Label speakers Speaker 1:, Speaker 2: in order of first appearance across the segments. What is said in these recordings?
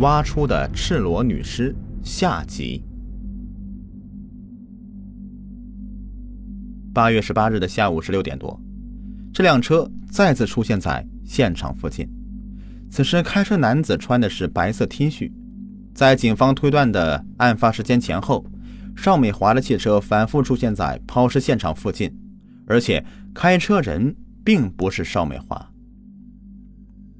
Speaker 1: 挖出的赤裸女尸下集。八月十八日的下午十六点多，这辆车再次出现在现场附近。此时开车男子穿的是白色 T 恤，在警方推断的案发时间前后，邵美华的汽车反复出现在抛尸现场附近，而且开车人并不是邵美华。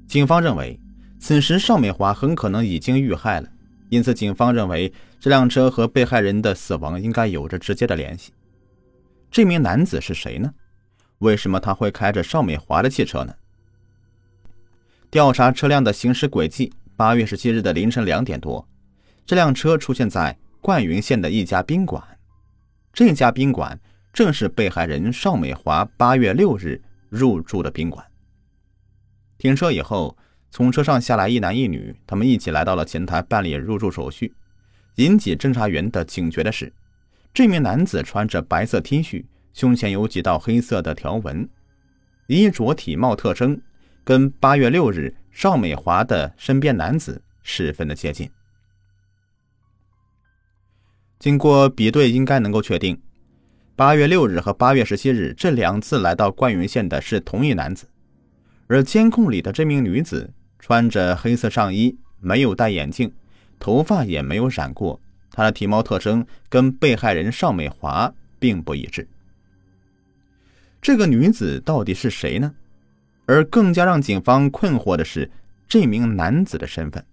Speaker 1: 警方认为，此时邵美华很可能已经遇害了，因此警方认为这辆车和被害人的死亡应该有着直接的联系。这名男子是谁呢？为什么他会开着邵美华的汽车呢？调查车辆的行驶轨迹。八月十七日的凌晨两点多，这辆车出现在灌云县的一家宾馆。这家宾馆正是被害人邵美华八月六日入住的宾馆。停车以后，从车上下来一男一女，他们一起来到了前台办理入住手续。引起侦查员的警觉的是，这名男子穿着白色 T 恤，胸前有几道黑色的条纹，衣着体貌特征。跟八月六日邵美华的身边男子十分的接近。经过比对，应该能够确定，八月六日和八月十七日这两次来到灌云县的是同一男子。而监控里的这名女子穿着黑色上衣，没有戴眼镜，头发也没有染过，她的体貌特征跟被害人邵美华并不一致。这个女子到底是谁呢？而更加让警方困惑的是，这名男子的身份。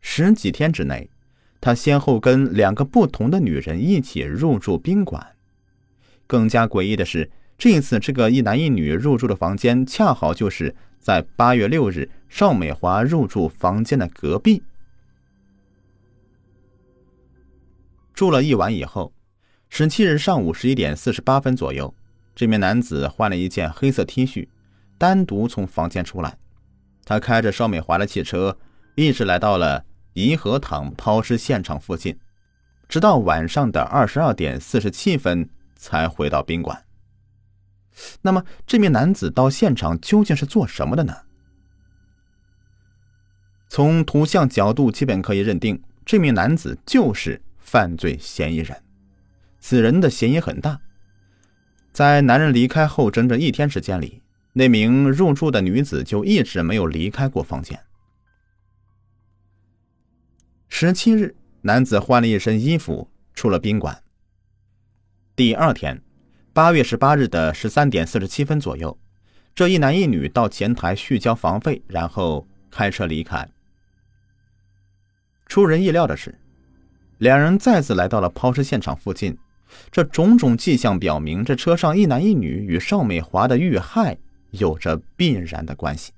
Speaker 1: 十几天之内，他先后跟两个不同的女人一起入住宾馆。更加诡异的是，这一次这个一男一女入住的房间，恰好就是在八月六日邵美华入住房间的隔壁。住了一晚以后，十七日上午十一点四十八分左右，这名男子换了一件黑色 T 恤。单独从房间出来，他开着邵美华的汽车，一直来到了颐和堂抛尸现场附近，直到晚上的二十二点四十七分才回到宾馆。那么，这名男子到现场究竟是做什么的呢？从图像角度，基本可以认定，这名男子就是犯罪嫌疑人。此人的嫌疑很大，在男人离开后整整一天时间里。那名入住的女子就一直没有离开过房间。十七日，男子换了一身衣服出了宾馆。第二天，八月十八日的十三点四十七分左右，这一男一女到前台续交房费，然后开车离开。出人意料的是，两人再次来到了抛尸现场附近。这种种迹象表明，这车上一男一女与邵美华的遇害。有着必然的关系。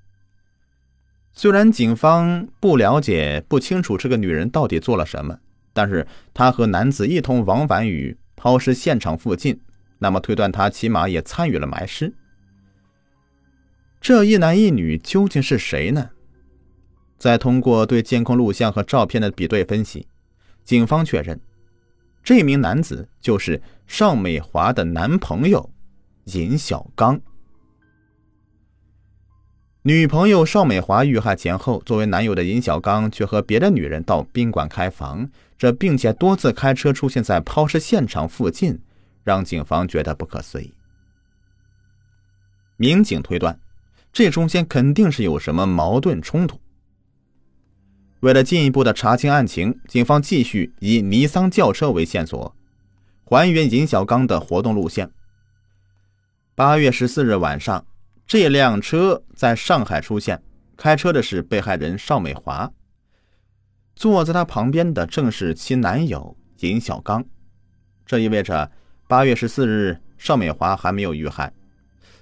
Speaker 1: 虽然警方不了解、不清楚这个女人到底做了什么，但是她和男子一同往返于抛尸现场附近，那么推断他起码也参与了埋尸。这一男一女究竟是谁呢？再通过对监控录像和照片的比对分析，警方确认，这名男子就是邵美华的男朋友尹小刚。女朋友邵美华遇害前后，作为男友的尹小刚却和别的女人到宾馆开房，这并且多次开车出现在抛尸现场附近，让警方觉得不可思议。民警推断，这中间肯定是有什么矛盾冲突。为了进一步的查清案情，警方继续以尼桑轿车为线索，还原尹小刚的活动路线。八月十四日晚上。这辆车在上海出现，开车的是被害人邵美华，坐在她旁边的正是其男友尹小刚，这意味着八月十四日邵美华还没有遇害，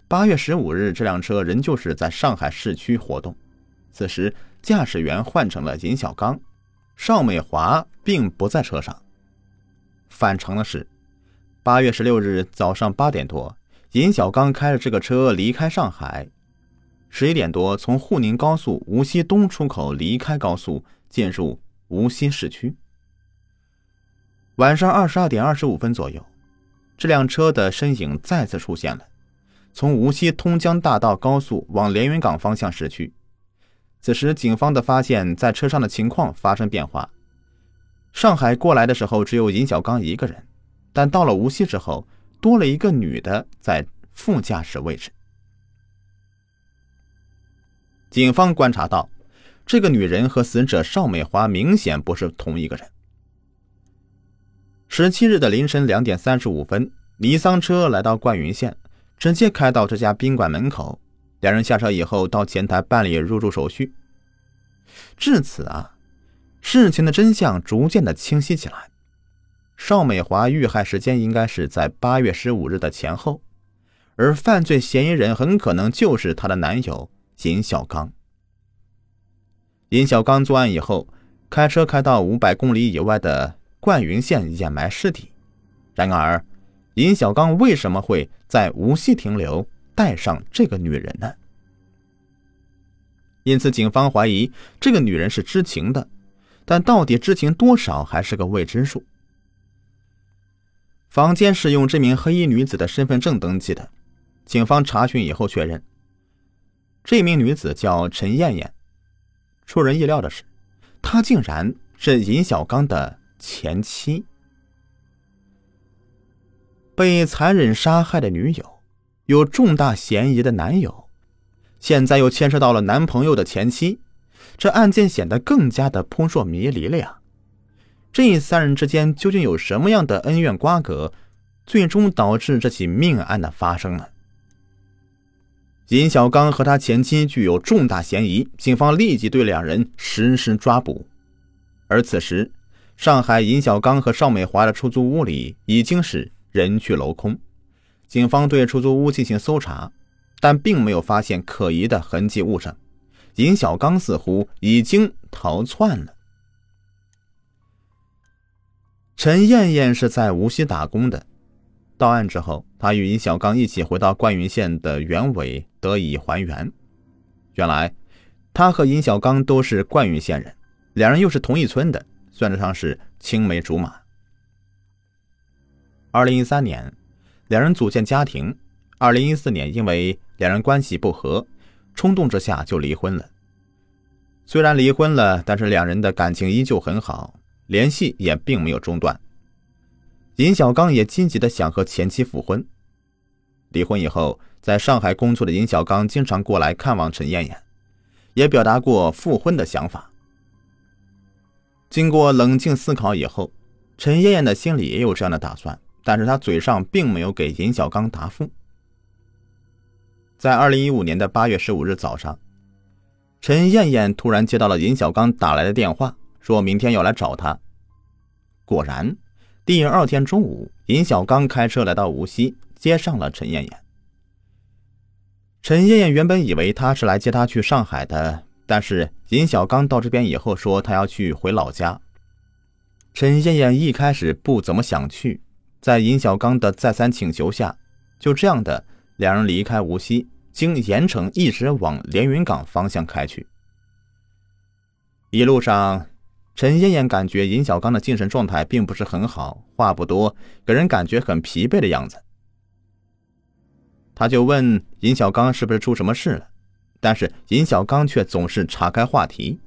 Speaker 1: 八月十五日这辆车仍旧是在上海市区活动，此时驾驶员换成了尹小刚，邵美华并不在车上。反常的是，八月十六日早上八点多。尹小刚开着这个车离开上海，十一点多从沪宁高速无锡东出口离开高速，进入无锡市区。晚上二十二点二十五分左右，这辆车的身影再次出现了，从无锡通江大道高速往连云港方向驶去。此时，警方的发现，在车上的情况发生变化。上海过来的时候只有尹小刚一个人，但到了无锡之后，多了一个女的在副驾驶位置。警方观察到，这个女人和死者邵美华明显不是同一个人。十七日的凌晨两点三十五分，尼桑车来到灌云县，直接开到这家宾馆门口。两人下车以后，到前台办理入住手续。至此啊，事情的真相逐渐的清晰起来。邵美华遇害时间应该是在八月十五日的前后，而犯罪嫌疑人很可能就是她的男友尹小刚。尹小刚作案以后，开车开到五百公里以外的灌云县掩埋尸体。然而，尹小刚为什么会在无锡停留？带上这个女人呢？因此，警方怀疑这个女人是知情的，但到底知情多少还是个未知数。房间是用这名黑衣女子的身份证登记的，警方查询以后确认，这名女子叫陈艳艳。出人意料的是，她竟然是尹小刚的前妻，被残忍杀害的女友。有重大嫌疑的男友，现在又牵涉到了男朋友的前妻，这案件显得更加的扑朔迷离了呀！这三人之间究竟有什么样的恩怨瓜葛，最终导致这起命案的发生呢？尹小刚和他前妻具有重大嫌疑，警方立即对两人实施抓捕。而此时，上海尹小刚和邵美华的出租屋里已经是人去楼空。警方对出租屋进行搜查，但并没有发现可疑的痕迹物证。尹小刚似乎已经逃窜了。陈艳艳是在无锡打工的，到案之后，她与尹小刚一起回到灌云县的原委得以还原。原来，她和尹小刚都是灌云县人，两人又是同一村的，算得上是青梅竹马。二零一三年。两人组建家庭，二零一四年因为两人关系不和，冲动之下就离婚了。虽然离婚了，但是两人的感情依旧很好，联系也并没有中断。尹小刚也积极的想和前妻复婚。离婚以后，在上海工作的尹小刚经常过来看望陈艳艳，也表达过复婚的想法。经过冷静思考以后，陈艳艳的心里也有这样的打算。但是她嘴上并没有给尹小刚答复。在二零一五年的八月十五日早上，陈艳艳突然接到了尹小刚打来的电话，说明天要来找他。果然，第二天中午，尹小刚开车来到无锡，接上了陈艳艳。陈艳艳原本以为他是来接她去上海的，但是尹小刚到这边以后说他要去回老家。陈艳艳一开始不怎么想去。在尹小刚的再三请求下，就这样的两人离开无锡，经盐城一直往连云港方向开去。一路上，陈艳艳感觉尹小刚的精神状态并不是很好，话不多，给人感觉很疲惫的样子。他就问尹小刚是不是出什么事了，但是尹小刚却总是岔开话题。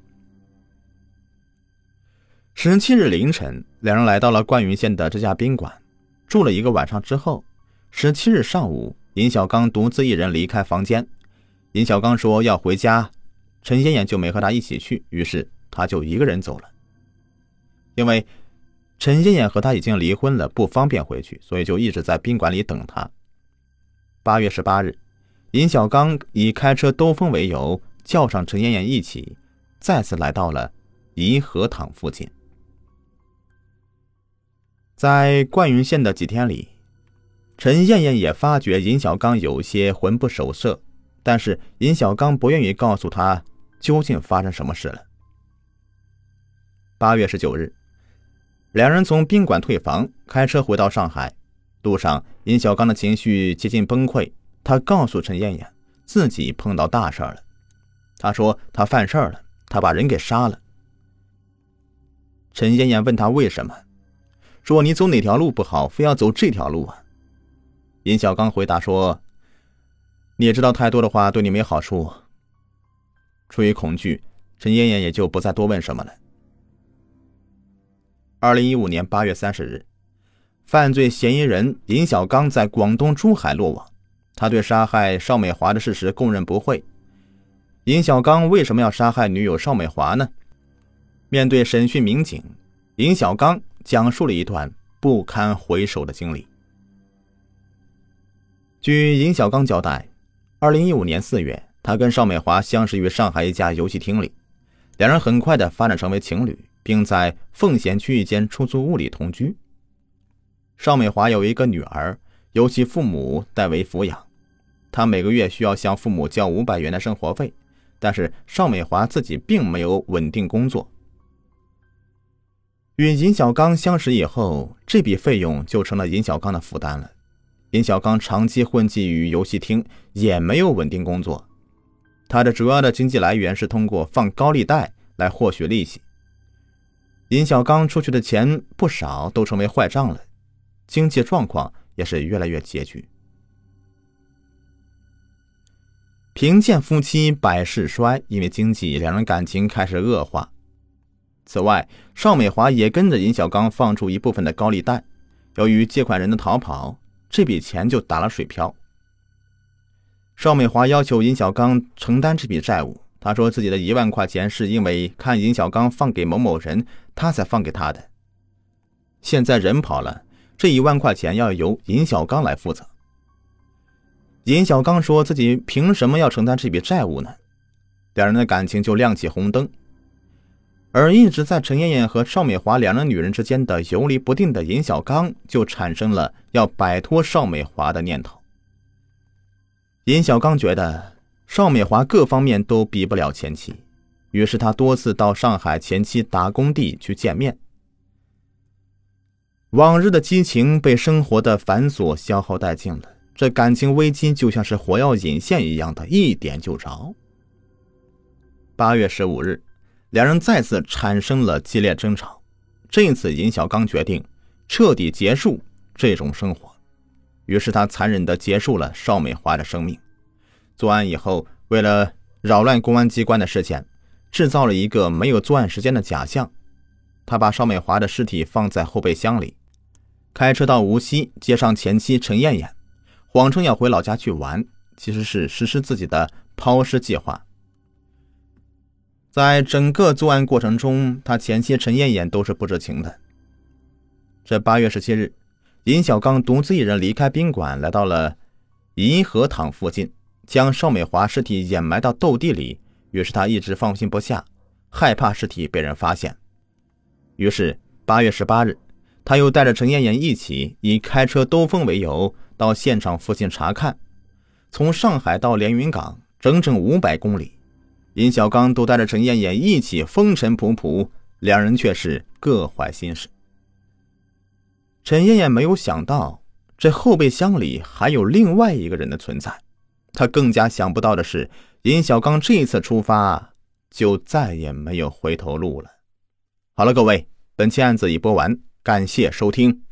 Speaker 1: 十七日凌晨，两人来到了灌云县的这家宾馆。住了一个晚上之后，十七日上午，尹小刚独自一人离开房间。尹小刚说要回家，陈艳艳就没和他一起去，于是他就一个人走了。因为陈艳艳和他已经离婚了，不方便回去，所以就一直在宾馆里等他。八月十八日，尹小刚以开车兜风为由，叫上陈艳艳一起，再次来到了颐和堂附近。在灌云县的几天里，陈艳艳也发觉尹小刚有些魂不守舍，但是尹小刚不愿意告诉她究竟发生什么事了。八月十九日，两人从宾馆退房，开车回到上海。路上，尹小刚的情绪接近崩溃，他告诉陈艳艳自己碰到大事了。他说他犯事儿了，他把人给杀了。陈艳艳问他为什么。说你走哪条路不好，非要走这条路啊？尹小刚回答说：“你也知道太多的话对你没好处。”出于恐惧，陈艳艳也就不再多问什么了。二零一五年八月三十日，犯罪嫌疑人尹小刚在广东珠海落网，他对杀害邵美华的事实供认不讳。尹小刚为什么要杀害女友邵美华呢？面对审讯民警，尹小刚讲述了一段不堪回首的经历。据尹小刚交代，二零一五年四月，他跟邵美华相识于上海一家游戏厅里，两人很快的发展成为情侣，并在奉贤区一间出租屋里同居。邵美华有一个女儿，由其父母代为抚养，他每个月需要向父母交五百元的生活费，但是邵美华自己并没有稳定工作。与尹小刚相识以后，这笔费用就成了尹小刚的负担了。尹小刚长期混迹于游戏厅，也没有稳定工作。他的主要的经济来源是通过放高利贷来获取利息。尹小刚出去的钱不少都成为坏账了，经济状况也是越来越拮据。贫贱夫妻百事衰，因为经济，两人感情开始恶化。此外，邵美华也跟着尹小刚放出一部分的高利贷，由于借款人的逃跑。这笔钱就打了水漂。邵美华要求尹小刚承担这笔债务。他说自己的一万块钱是因为看尹小刚放给某某人，他才放给他的。现在人跑了，这一万块钱要由尹小刚来负责。尹小刚说自己凭什么要承担这笔债务呢？两人的感情就亮起红灯。而一直在陈艳艳和邵美华两人女人之间的游离不定的尹小刚，就产生了要摆脱邵美华的念头。尹小刚觉得邵美华各方面都比不了前妻，于是他多次到上海前妻打工地去见面。往日的激情被生活的繁琐消耗殆尽了，这感情危机就像是火药引线一样的，一点就着。八月十五日。两人再次产生了激烈争吵，这次尹小刚决定彻底结束这种生活，于是他残忍地结束了邵美华的生命。作案以后，为了扰乱公安机关的视线，制造了一个没有作案时间的假象。他把邵美华的尸体放在后备箱里，开车到无锡接上前妻陈艳艳，谎称要回老家去玩，其实是实施自己的抛尸计划。在整个作案过程中，他前妻陈艳艳都是不知情的。这八月十七日，尹小刚独自一人离开宾馆，来到了颐和堂附近，将邵美华尸体掩埋到斗地里。于是他一直放心不下，害怕尸体被人发现。于是八月十八日，他又带着陈艳艳一起，以开车兜风为由，到现场附近查看。从上海到连云港，整整五百公里。尹小刚都带着陈艳艳一起风尘仆仆，两人却是各怀心事。陈艳艳没有想到，这后备箱里还有另外一个人的存在。她更加想不到的是，尹小刚这一次出发就再也没有回头路了。好了，各位，本期案子已播完，感谢收听。